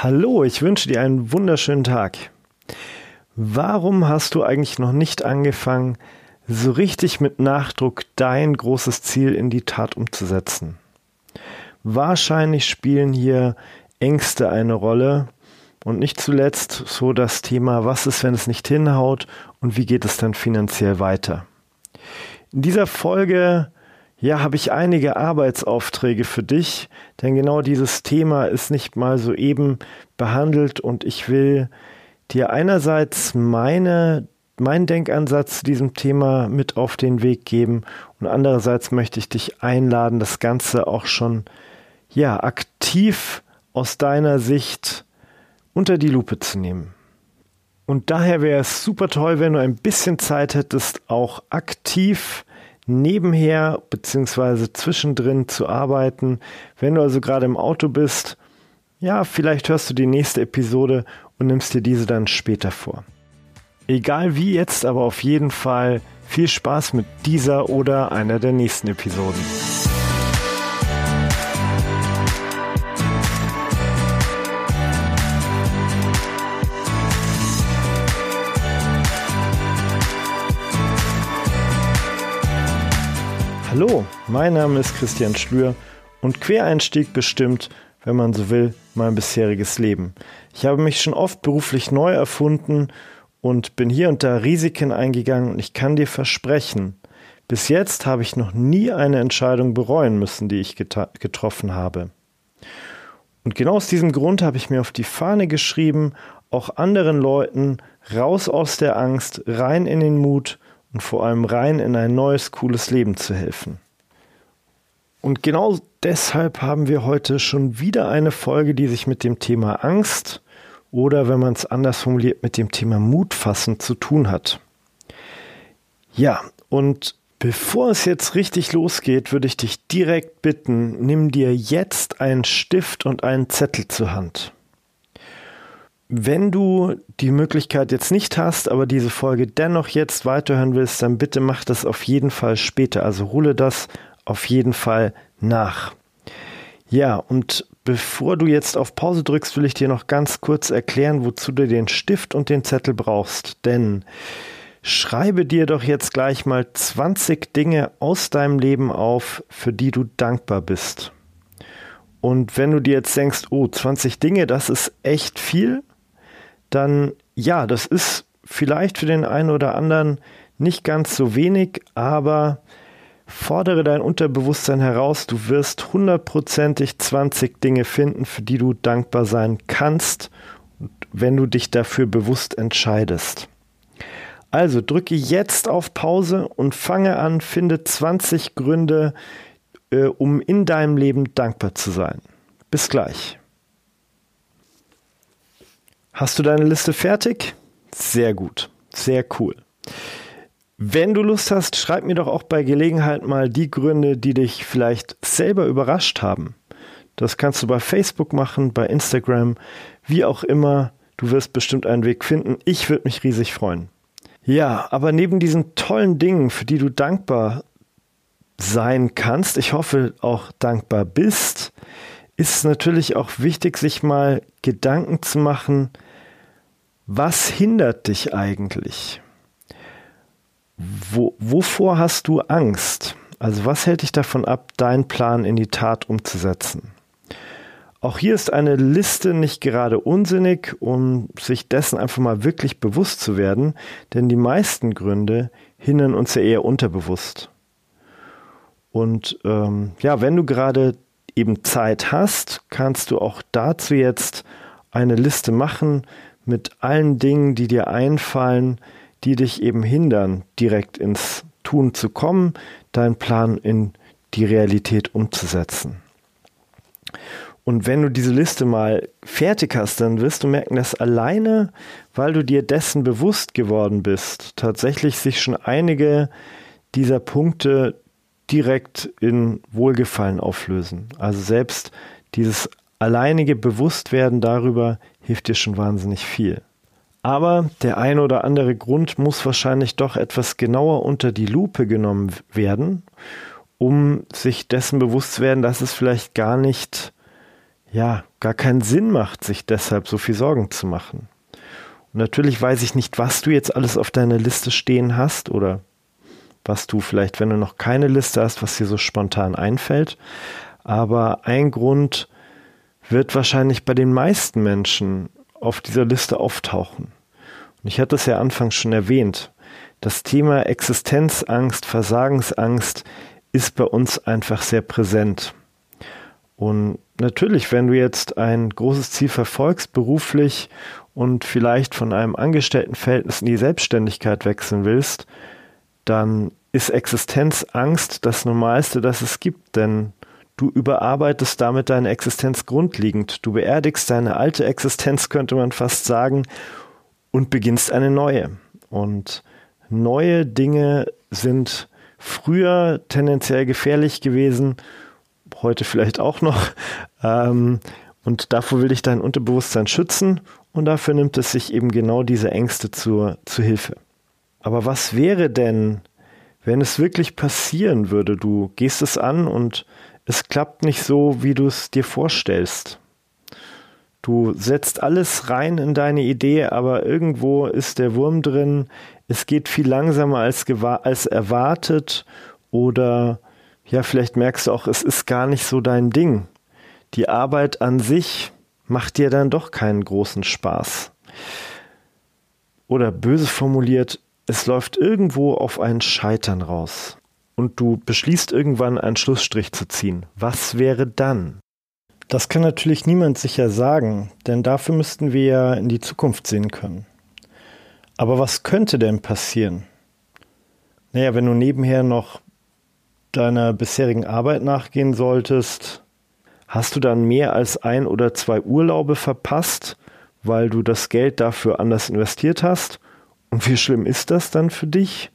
Hallo, ich wünsche dir einen wunderschönen Tag. Warum hast du eigentlich noch nicht angefangen, so richtig mit Nachdruck dein großes Ziel in die Tat umzusetzen? Wahrscheinlich spielen hier Ängste eine Rolle und nicht zuletzt so das Thema, was ist, wenn es nicht hinhaut und wie geht es dann finanziell weiter. In dieser Folge ja, habe ich einige Arbeitsaufträge für dich, denn genau dieses Thema ist nicht mal so eben behandelt und ich will dir einerseits meine, meinen Denkansatz zu diesem Thema mit auf den Weg geben und andererseits möchte ich dich einladen, das Ganze auch schon, ja, aktiv aus deiner Sicht unter die Lupe zu nehmen. Und daher wäre es super toll, wenn du ein bisschen Zeit hättest, auch aktiv nebenher beziehungsweise zwischendrin zu arbeiten. Wenn du also gerade im Auto bist, ja, vielleicht hörst du die nächste Episode und nimmst dir diese dann später vor. Egal wie jetzt, aber auf jeden Fall viel Spaß mit dieser oder einer der nächsten Episoden. Hallo, mein Name ist Christian Schlür und Quereinstieg bestimmt, wenn man so will, mein bisheriges Leben. Ich habe mich schon oft beruflich neu erfunden und bin hier und da Risiken eingegangen und ich kann dir versprechen, bis jetzt habe ich noch nie eine Entscheidung bereuen müssen, die ich getroffen habe. Und genau aus diesem Grund habe ich mir auf die Fahne geschrieben, auch anderen Leuten raus aus der Angst, rein in den Mut und vor allem rein in ein neues, cooles Leben zu helfen. Und genau deshalb haben wir heute schon wieder eine Folge, die sich mit dem Thema Angst oder, wenn man es anders formuliert, mit dem Thema Mut fassen zu tun hat. Ja, und bevor es jetzt richtig losgeht, würde ich dich direkt bitten, nimm dir jetzt einen Stift und einen Zettel zur Hand. Wenn du die Möglichkeit jetzt nicht hast, aber diese Folge dennoch jetzt weiterhören willst, dann bitte mach das auf jeden Fall später. Also hole das auf jeden Fall nach. Ja, und bevor du jetzt auf Pause drückst, will ich dir noch ganz kurz erklären, wozu du den Stift und den Zettel brauchst. Denn schreibe dir doch jetzt gleich mal 20 Dinge aus deinem Leben auf, für die du dankbar bist. Und wenn du dir jetzt denkst, oh, 20 Dinge, das ist echt viel, dann ja, das ist vielleicht für den einen oder anderen nicht ganz so wenig, aber fordere dein Unterbewusstsein heraus, du wirst hundertprozentig 20 Dinge finden, für die du dankbar sein kannst, wenn du dich dafür bewusst entscheidest. Also drücke jetzt auf Pause und fange an, finde 20 Gründe, äh, um in deinem Leben dankbar zu sein. Bis gleich. Hast du deine Liste fertig? Sehr gut, sehr cool. Wenn du Lust hast, schreib mir doch auch bei Gelegenheit mal die Gründe, die dich vielleicht selber überrascht haben. Das kannst du bei Facebook machen, bei Instagram, wie auch immer. Du wirst bestimmt einen Weg finden. Ich würde mich riesig freuen. Ja, aber neben diesen tollen Dingen, für die du dankbar sein kannst, ich hoffe auch dankbar bist, ist es natürlich auch wichtig, sich mal Gedanken zu machen, was hindert dich eigentlich? Wo, wovor hast du Angst? Also was hält dich davon ab, deinen Plan in die Tat umzusetzen? Auch hier ist eine Liste nicht gerade unsinnig, um sich dessen einfach mal wirklich bewusst zu werden, denn die meisten Gründe hindern uns ja eher unterbewusst. Und ähm, ja, wenn du gerade eben Zeit hast, kannst du auch dazu jetzt eine Liste machen, mit allen Dingen, die dir einfallen, die dich eben hindern, direkt ins Tun zu kommen, deinen Plan in die Realität umzusetzen. Und wenn du diese Liste mal fertig hast, dann wirst du merken, dass alleine, weil du dir dessen bewusst geworden bist, tatsächlich sich schon einige dieser Punkte direkt in Wohlgefallen auflösen. Also selbst dieses alleinige Bewusstwerden darüber hilft dir schon wahnsinnig viel. Aber der ein oder andere Grund muss wahrscheinlich doch etwas genauer unter die Lupe genommen werden, um sich dessen bewusst zu werden, dass es vielleicht gar nicht ja gar keinen Sinn macht, sich deshalb so viel Sorgen zu machen. Und natürlich weiß ich nicht, was du jetzt alles auf deiner Liste stehen hast oder was du vielleicht, wenn du noch keine Liste hast, was dir so spontan einfällt. Aber ein Grund wird wahrscheinlich bei den meisten Menschen auf dieser Liste auftauchen. Und ich hatte es ja anfangs schon erwähnt. Das Thema Existenzangst, Versagensangst ist bei uns einfach sehr präsent. Und natürlich, wenn du jetzt ein großes Ziel verfolgst, beruflich und vielleicht von einem Angestelltenverhältnis in die Selbstständigkeit wechseln willst, dann ist Existenzangst das Normalste, das es gibt, denn du überarbeitest damit deine Existenz grundlegend. Du beerdigst deine alte Existenz, könnte man fast sagen, und beginnst eine neue. Und neue Dinge sind früher tendenziell gefährlich gewesen, heute vielleicht auch noch. Ähm, und davor will dich dein Unterbewusstsein schützen und dafür nimmt es sich eben genau diese Ängste zur, zu Hilfe. Aber was wäre denn, wenn es wirklich passieren würde? Du gehst es an und es klappt nicht so, wie du es dir vorstellst. Du setzt alles rein in deine Idee, aber irgendwo ist der Wurm drin. Es geht viel langsamer als, als erwartet oder ja, vielleicht merkst du auch, es ist gar nicht so dein Ding. Die Arbeit an sich macht dir dann doch keinen großen Spaß. Oder böse formuliert, es läuft irgendwo auf ein Scheitern raus und du beschließt irgendwann einen Schlussstrich zu ziehen. Was wäre dann? Das kann natürlich niemand sicher sagen, denn dafür müssten wir ja in die Zukunft sehen können. Aber was könnte denn passieren? Naja, wenn du nebenher noch deiner bisherigen Arbeit nachgehen solltest, hast du dann mehr als ein oder zwei Urlaube verpasst, weil du das Geld dafür anders investiert hast? Und wie schlimm ist das dann für dich?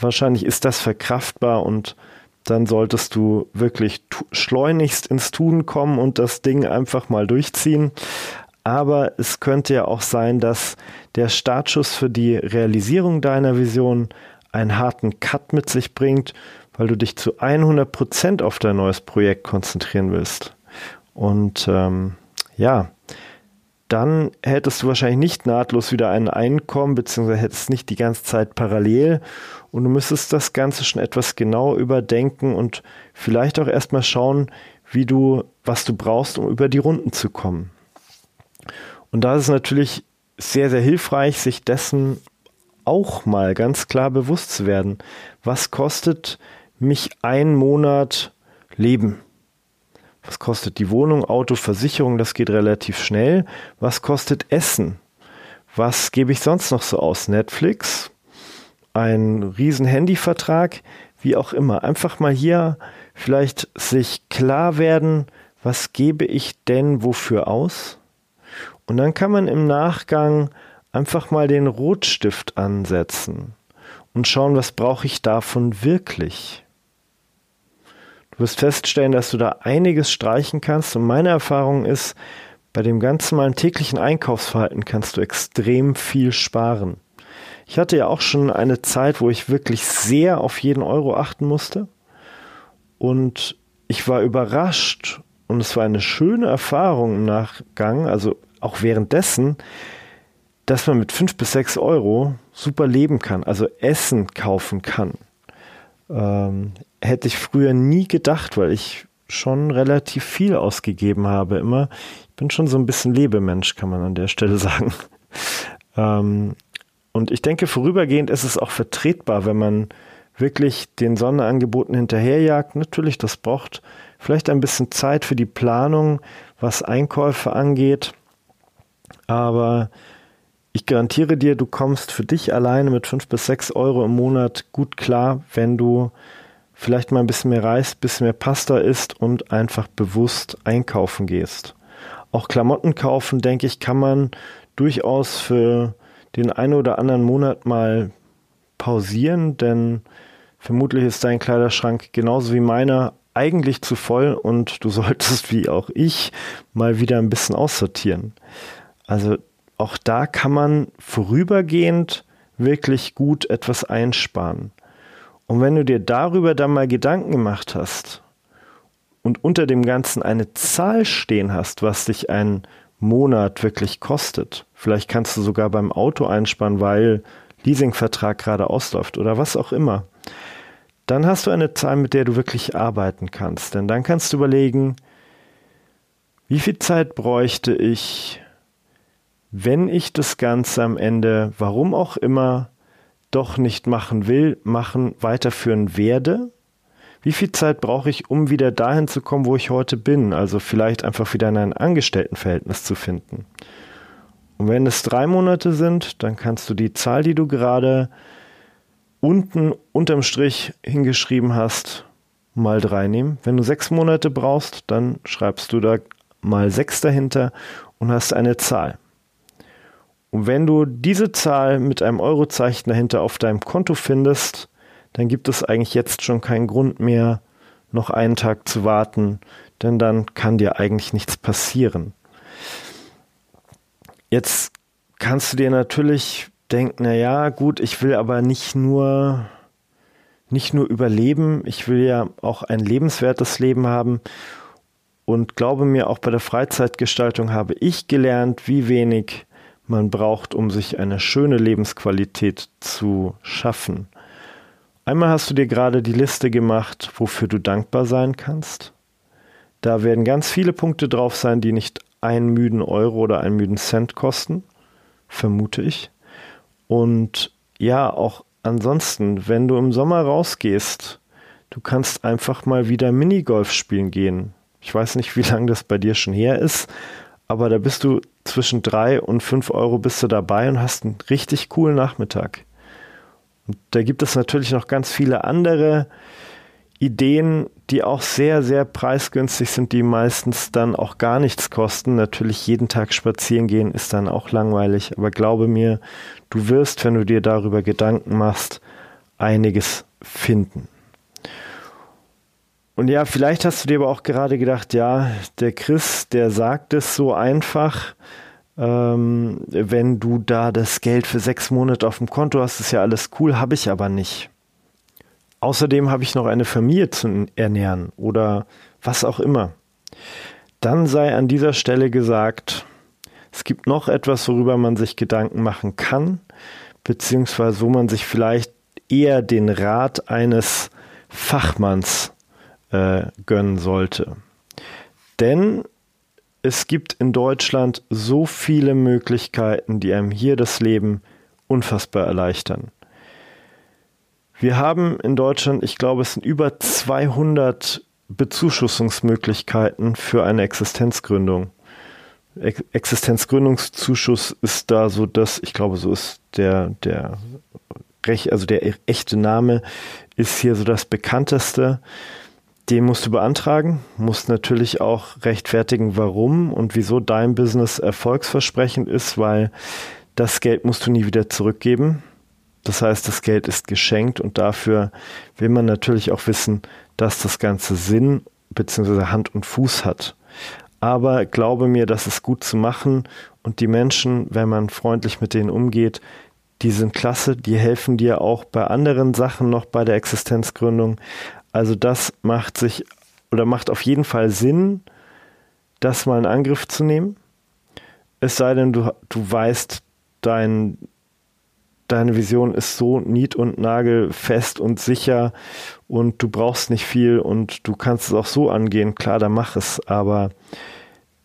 Wahrscheinlich ist das verkraftbar und dann solltest du wirklich schleunigst ins Tun kommen und das Ding einfach mal durchziehen. Aber es könnte ja auch sein, dass der Startschuss für die Realisierung deiner Vision einen harten Cut mit sich bringt, weil du dich zu 100 Prozent auf dein neues Projekt konzentrieren willst. Und ähm, ja, dann hättest du wahrscheinlich nicht nahtlos wieder ein Einkommen, beziehungsweise hättest nicht die ganze Zeit parallel und du müsstest das Ganze schon etwas genau überdenken und vielleicht auch erstmal schauen, wie du, was du brauchst, um über die Runden zu kommen. Und da ist es natürlich sehr, sehr hilfreich, sich dessen auch mal ganz klar bewusst zu werden. Was kostet mich ein Monat Leben? Was kostet die Wohnung, Auto, Versicherung? Das geht relativ schnell. Was kostet Essen? Was gebe ich sonst noch so aus? Netflix? Ein riesen Handyvertrag? Wie auch immer. Einfach mal hier vielleicht sich klar werden, was gebe ich denn wofür aus? Und dann kann man im Nachgang einfach mal den Rotstift ansetzen und schauen, was brauche ich davon wirklich. Du wirst feststellen, dass du da einiges streichen kannst. Und meine Erfahrung ist, bei dem ganz normalen täglichen Einkaufsverhalten kannst du extrem viel sparen. Ich hatte ja auch schon eine Zeit, wo ich wirklich sehr auf jeden Euro achten musste. Und ich war überrascht und es war eine schöne Erfahrung im Nachgang, also auch währenddessen, dass man mit fünf bis sechs Euro super leben kann, also Essen kaufen kann. Ähm, hätte ich früher nie gedacht, weil ich schon relativ viel ausgegeben habe immer. Ich bin schon so ein bisschen Lebemensch, kann man an der Stelle sagen. ähm, und ich denke, vorübergehend ist es auch vertretbar, wenn man wirklich den Sonderangeboten hinterherjagt. Natürlich, das braucht vielleicht ein bisschen Zeit für die Planung, was Einkäufe angeht. Aber ich garantiere dir, du kommst für dich alleine mit fünf bis sechs Euro im Monat gut klar, wenn du vielleicht mal ein bisschen mehr Reis, ein bisschen mehr Pasta isst und einfach bewusst einkaufen gehst. Auch Klamotten kaufen, denke ich, kann man durchaus für den einen oder anderen Monat mal pausieren, denn vermutlich ist dein Kleiderschrank genauso wie meiner eigentlich zu voll und du solltest wie auch ich mal wieder ein bisschen aussortieren. Also auch da kann man vorübergehend wirklich gut etwas einsparen. Und wenn du dir darüber dann mal Gedanken gemacht hast und unter dem Ganzen eine Zahl stehen hast, was dich ein Monat wirklich kostet. Vielleicht kannst du sogar beim Auto einsparen, weil Leasingvertrag gerade ausläuft oder was auch immer. Dann hast du eine Zahl, mit der du wirklich arbeiten kannst. Denn dann kannst du überlegen, wie viel Zeit bräuchte ich, wenn ich das Ganze am Ende, warum auch immer, doch nicht machen will, machen, weiterführen werde? Wie viel Zeit brauche ich, um wieder dahin zu kommen, wo ich heute bin? Also vielleicht einfach wieder in ein Angestelltenverhältnis zu finden. Und wenn es drei Monate sind, dann kannst du die Zahl, die du gerade unten unterm Strich hingeschrieben hast, mal drei nehmen. Wenn du sechs Monate brauchst, dann schreibst du da mal sechs dahinter und hast eine Zahl. Und wenn du diese Zahl mit einem Eurozeichen dahinter auf deinem Konto findest, dann gibt es eigentlich jetzt schon keinen Grund mehr, noch einen Tag zu warten, denn dann kann dir eigentlich nichts passieren. Jetzt kannst du dir natürlich denken, na ja, gut, ich will aber nicht nur nicht nur überleben, ich will ja auch ein lebenswertes Leben haben und glaube mir, auch bei der Freizeitgestaltung habe ich gelernt, wie wenig man braucht, um sich eine schöne Lebensqualität zu schaffen. Einmal hast du dir gerade die Liste gemacht, wofür du dankbar sein kannst. Da werden ganz viele Punkte drauf sein, die nicht einen müden Euro oder einen müden Cent kosten, vermute ich. Und ja, auch ansonsten, wenn du im Sommer rausgehst, du kannst einfach mal wieder Minigolf spielen gehen. Ich weiß nicht, wie lange das bei dir schon her ist, aber da bist du zwischen drei und fünf Euro bist du dabei und hast einen richtig coolen Nachmittag. Und da gibt es natürlich noch ganz viele andere Ideen, die auch sehr, sehr preisgünstig sind, die meistens dann auch gar nichts kosten. Natürlich jeden Tag spazieren gehen ist dann auch langweilig, aber glaube mir, du wirst, wenn du dir darüber Gedanken machst, einiges finden. Und ja, vielleicht hast du dir aber auch gerade gedacht, ja, der Chris, der sagt es so einfach, ähm, wenn du da das Geld für sechs Monate auf dem Konto hast, ist ja alles cool, habe ich aber nicht. Außerdem habe ich noch eine Familie zu ernähren oder was auch immer. Dann sei an dieser Stelle gesagt, es gibt noch etwas, worüber man sich Gedanken machen kann, beziehungsweise wo man sich vielleicht eher den Rat eines Fachmanns äh, gönnen sollte. Denn es gibt in Deutschland so viele Möglichkeiten, die einem hier das Leben unfassbar erleichtern. Wir haben in Deutschland, ich glaube, es sind über 200 Bezuschussungsmöglichkeiten für eine Existenzgründung. Existenzgründungszuschuss ist da so das, ich glaube, so ist der, der, also der echte Name ist hier so das bekannteste. Den musst du beantragen, musst natürlich auch rechtfertigen, warum und wieso dein Business erfolgsversprechend ist, weil das Geld musst du nie wieder zurückgeben. Das heißt, das Geld ist geschenkt und dafür will man natürlich auch wissen, dass das Ganze Sinn bzw. Hand und Fuß hat. Aber glaube mir, das ist gut zu machen und die Menschen, wenn man freundlich mit denen umgeht, die sind klasse, die helfen dir auch bei anderen Sachen noch bei der Existenzgründung. Also das macht sich oder macht auf jeden Fall Sinn, das mal in Angriff zu nehmen. Es sei denn, du, du weißt, dein, deine Vision ist so nied- und nagelfest und sicher und du brauchst nicht viel und du kannst es auch so angehen. Klar, dann mach es. Aber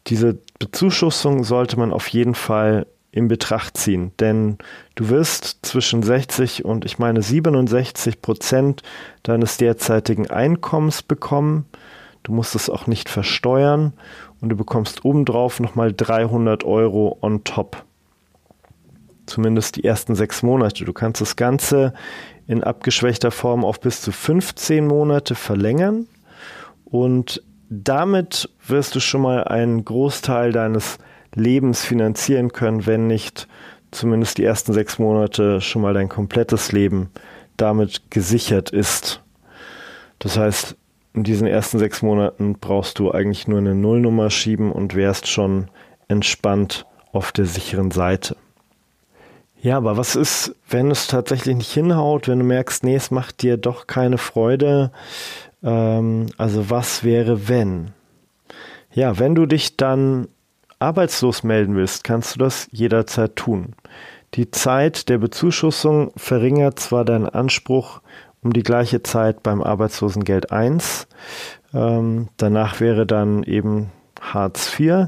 diese Bezuschussung sollte man auf jeden Fall in Betracht ziehen, denn du wirst zwischen 60 und ich meine 67 Prozent deines derzeitigen Einkommens bekommen. Du musst es auch nicht versteuern und du bekommst obendrauf nochmal 300 Euro on top. Zumindest die ersten sechs Monate. Du kannst das Ganze in abgeschwächter Form auf bis zu 15 Monate verlängern und damit wirst du schon mal einen Großteil deines Lebens finanzieren können, wenn nicht zumindest die ersten sechs Monate schon mal dein komplettes Leben damit gesichert ist. Das heißt, in diesen ersten sechs Monaten brauchst du eigentlich nur eine Nullnummer schieben und wärst schon entspannt auf der sicheren Seite. Ja, aber was ist, wenn es tatsächlich nicht hinhaut, wenn du merkst, nee, es macht dir doch keine Freude? Ähm, also was wäre, wenn? Ja, wenn du dich dann arbeitslos melden willst, kannst du das jederzeit tun. Die Zeit der Bezuschussung verringert zwar deinen Anspruch um die gleiche Zeit beim Arbeitslosengeld 1. Ähm, danach wäre dann eben Hartz IV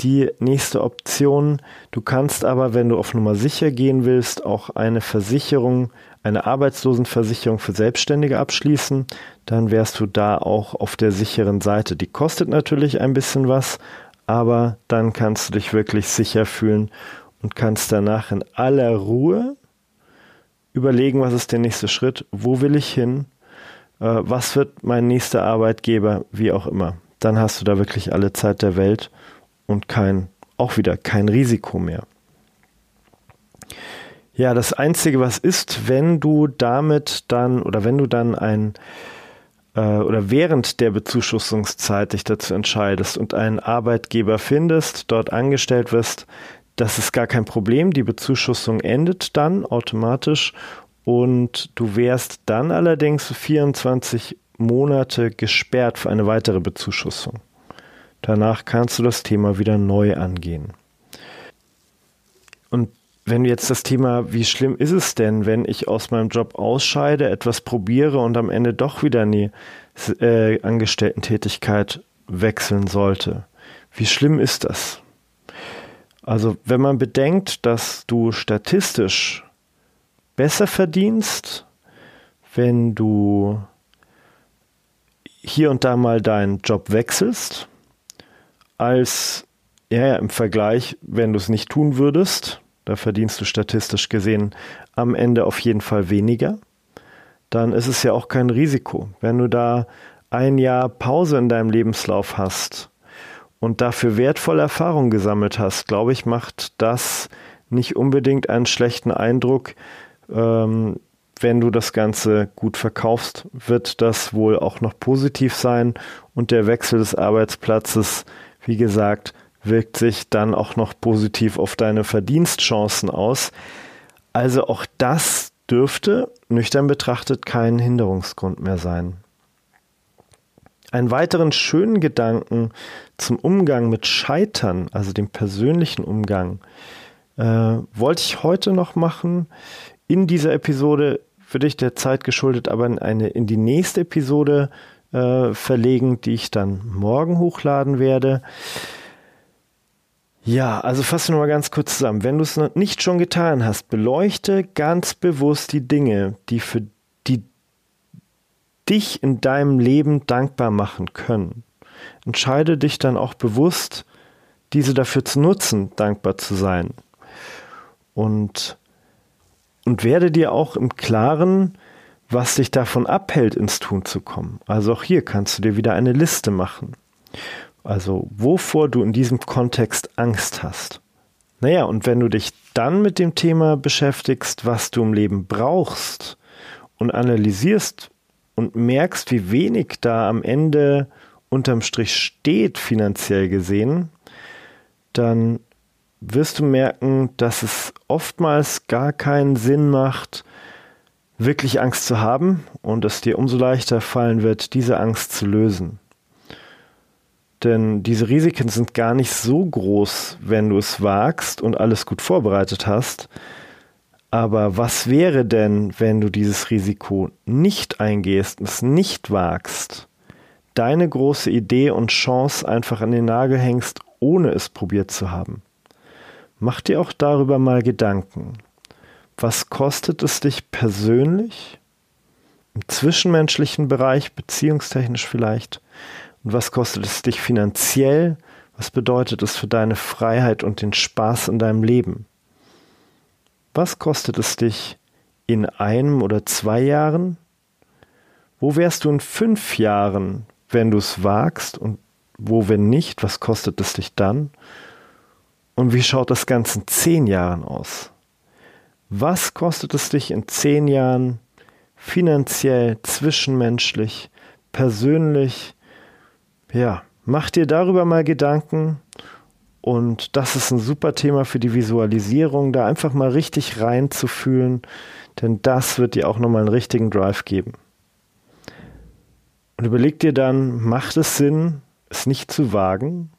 die nächste Option. Du kannst aber, wenn du auf Nummer sicher gehen willst, auch eine Versicherung, eine Arbeitslosenversicherung für Selbstständige abschließen. Dann wärst du da auch auf der sicheren Seite. Die kostet natürlich ein bisschen was, aber dann kannst du dich wirklich sicher fühlen und kannst danach in aller Ruhe überlegen, was ist der nächste Schritt, wo will ich hin, äh, was wird mein nächster Arbeitgeber, wie auch immer. Dann hast du da wirklich alle Zeit der Welt und kein, auch wieder kein Risiko mehr. Ja, das Einzige, was ist, wenn du damit dann oder wenn du dann ein äh, oder während der Bezuschussungszeit dich dazu entscheidest und einen Arbeitgeber findest, dort angestellt wirst, das ist gar kein Problem. Die Bezuschussung endet dann automatisch und du wärst dann allerdings 24 Monate gesperrt für eine weitere Bezuschussung. Danach kannst du das Thema wieder neu angehen. Und wenn jetzt das Thema, wie schlimm ist es denn, wenn ich aus meinem Job ausscheide, etwas probiere und am Ende doch wieder in die äh, Angestellten-Tätigkeit wechseln sollte? Wie schlimm ist das? Also wenn man bedenkt, dass du statistisch besser verdienst, wenn du hier und da mal deinen Job wechselst, als ja, ja, im Vergleich, wenn du es nicht tun würdest, da verdienst du statistisch gesehen am Ende auf jeden Fall weniger, dann ist es ja auch kein Risiko. Wenn du da ein Jahr Pause in deinem Lebenslauf hast und dafür wertvolle Erfahrungen gesammelt hast, glaube ich, macht das nicht unbedingt einen schlechten Eindruck. Ähm, wenn du das Ganze gut verkaufst, wird das wohl auch noch positiv sein und der Wechsel des Arbeitsplatzes wie gesagt, wirkt sich dann auch noch positiv auf deine Verdienstchancen aus. Also auch das dürfte, nüchtern betrachtet, kein Hinderungsgrund mehr sein. Einen weiteren schönen Gedanken zum Umgang mit Scheitern, also dem persönlichen Umgang, äh, wollte ich heute noch machen. In dieser Episode würde ich der Zeit geschuldet, aber in, eine, in die nächste Episode äh, verlegen, die ich dann morgen hochladen werde. Ja, also fassen wir mal ganz kurz zusammen. Wenn du es noch nicht schon getan hast, beleuchte ganz bewusst die Dinge, die für die dich in deinem Leben dankbar machen können. Entscheide dich dann auch bewusst, diese dafür zu nutzen, dankbar zu sein. Und, und werde dir auch im Klaren, was dich davon abhält, ins Tun zu kommen. Also auch hier kannst du dir wieder eine Liste machen. Also wovor du in diesem Kontext Angst hast. Naja, und wenn du dich dann mit dem Thema beschäftigst, was du im Leben brauchst und analysierst und merkst, wie wenig da am Ende unterm Strich steht, finanziell gesehen, dann wirst du merken, dass es oftmals gar keinen Sinn macht, wirklich Angst zu haben und es dir umso leichter fallen wird, diese Angst zu lösen. Denn diese Risiken sind gar nicht so groß, wenn du es wagst und alles gut vorbereitet hast. Aber was wäre denn, wenn du dieses Risiko nicht eingehst und es nicht wagst, deine große Idee und Chance einfach an den Nagel hängst, ohne es probiert zu haben? Mach dir auch darüber mal Gedanken was kostet es dich persönlich im zwischenmenschlichen Bereich, beziehungstechnisch vielleicht? Und was kostet es dich finanziell? Was bedeutet es für deine Freiheit und den Spaß in deinem Leben? Was kostet es dich in einem oder zwei Jahren? Wo wärst du in fünf Jahren, wenn du es wagst? Und wo, wenn nicht? Was kostet es dich dann? Und wie schaut das Ganze in zehn Jahren aus? Was kostet es dich in zehn Jahren finanziell, zwischenmenschlich, persönlich? Ja, mach dir darüber mal Gedanken. Und das ist ein super Thema für die Visualisierung, da einfach mal richtig reinzufühlen, denn das wird dir auch nochmal einen richtigen Drive geben. Und überleg dir dann, macht es Sinn, es nicht zu wagen?